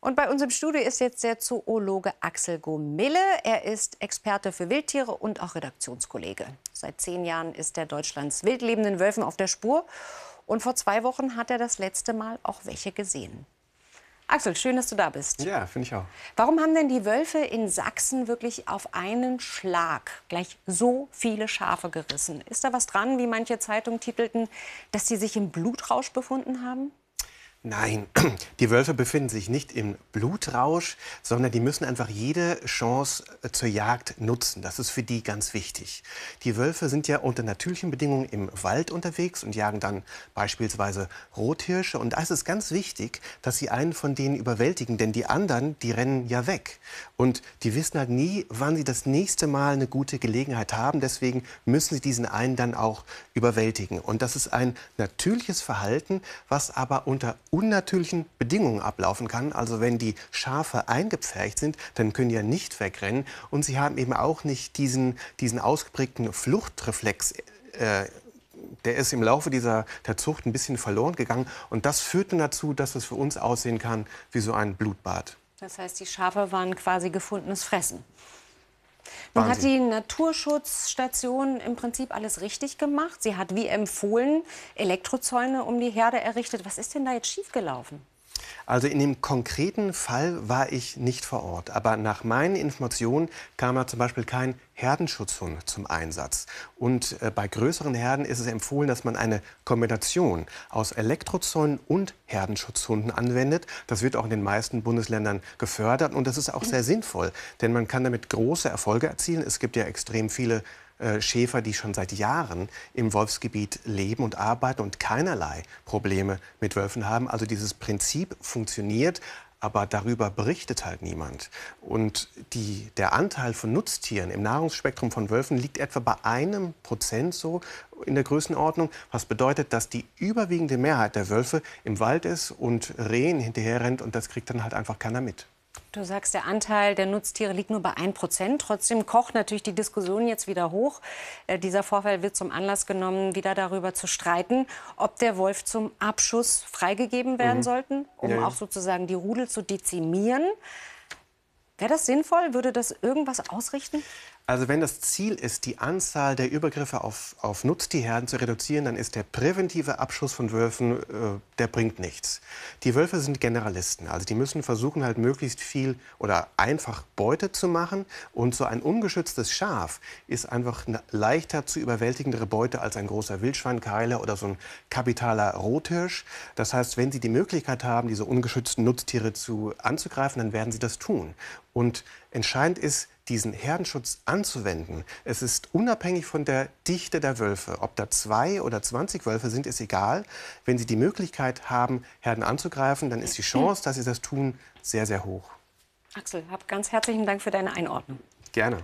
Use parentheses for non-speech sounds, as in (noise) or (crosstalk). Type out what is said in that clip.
Und bei uns im Studio ist jetzt der Zoologe Axel Gomille. Er ist Experte für Wildtiere und auch Redaktionskollege. Seit zehn Jahren ist er Deutschlands wildlebenden Wölfen auf der Spur. Und vor zwei Wochen hat er das letzte Mal auch welche gesehen. Axel, schön, dass du da bist. Ja, finde ich auch. Warum haben denn die Wölfe in Sachsen wirklich auf einen Schlag gleich so viele Schafe gerissen? Ist da was dran, wie manche Zeitungen titelten, dass sie sich im Blutrausch befunden haben? Nein, (clears throat) die Wölfe befinden sich nicht im Blutrausch, sondern die müssen einfach jede Chance äh, zur Jagd nutzen. Das ist für die ganz wichtig. Die Wölfe sind ja unter natürlichen Bedingungen im Wald unterwegs und jagen dann beispielsweise Rothirsche. Und da ist es ganz wichtig, dass sie einen von denen überwältigen, denn die anderen, die rennen ja weg. Und die wissen halt nie, wann sie das nächste Mal eine gute Gelegenheit haben. Deswegen müssen sie diesen einen dann auch überwältigen. Und das ist ein natürliches Verhalten, was aber unter unnatürlichen Bedingungen ablaufen kann. Also wenn die Schafe eingepfercht sind, dann können die ja nicht wegrennen. Und sie haben eben auch nicht diesen, diesen ausgeprägten Fluchtreflex. Äh, der ist im Laufe dieser, der Zucht ein bisschen verloren gegangen. Und das führte dazu, dass es für uns aussehen kann wie so ein Blutbad. Das heißt, die Schafe waren quasi gefundenes Fressen. Nun hat die Naturschutzstation im Prinzip alles richtig gemacht. Sie hat wie empfohlen Elektrozäune um die Herde errichtet. Was ist denn da jetzt schiefgelaufen? Also in dem konkreten Fall war ich nicht vor Ort. Aber nach meinen Informationen kam da zum Beispiel kein Herdenschutzhund zum Einsatz. Und äh, bei größeren Herden ist es empfohlen, dass man eine Kombination aus Elektrozäunen und Herdenschutzhunden anwendet. Das wird auch in den meisten Bundesländern gefördert. Und das ist auch sehr sinnvoll, denn man kann damit große Erfolge erzielen. Es gibt ja extrem viele Schäfer, die schon seit Jahren im Wolfsgebiet leben und arbeiten und keinerlei Probleme mit Wölfen haben. Also dieses Prinzip funktioniert, aber darüber berichtet halt niemand. Und die, der Anteil von Nutztieren im Nahrungsspektrum von Wölfen liegt etwa bei einem Prozent so in der Größenordnung, was bedeutet, dass die überwiegende Mehrheit der Wölfe im Wald ist und Rehen hinterher rennt und das kriegt dann halt einfach keiner mit. Du sagst, der Anteil der Nutztiere liegt nur bei 1 Prozent. Trotzdem kocht natürlich die Diskussion jetzt wieder hoch. Äh, dieser Vorfall wird zum Anlass genommen, wieder darüber zu streiten, ob der Wolf zum Abschuss freigegeben werden mhm. sollte, um ja, ja. auch sozusagen die Rudel zu dezimieren. Wäre das sinnvoll? Würde das irgendwas ausrichten? Also wenn das Ziel ist, die Anzahl der Übergriffe auf, auf Nutztierherden zu reduzieren, dann ist der präventive Abschuss von Wölfen, äh, der bringt nichts. Die Wölfe sind Generalisten, also die müssen versuchen halt möglichst viel oder einfach Beute zu machen. Und so ein ungeschütztes Schaf ist einfach eine leichter zu überwältigendere Beute als ein großer Wildschweinkeiler oder so ein kapitaler Rothirsch. Das heißt, wenn sie die Möglichkeit haben, diese ungeschützten Nutztiere zu anzugreifen, dann werden sie das tun. Und entscheidend ist, diesen Herdenschutz anzuwenden. Es ist unabhängig von der Dichte der Wölfe. Ob da zwei oder 20 Wölfe sind, ist egal. Wenn Sie die Möglichkeit haben, Herden anzugreifen, dann ist die Chance, dass Sie das tun, sehr, sehr hoch. Axel, hab ganz herzlichen Dank für deine Einordnung. Gerne.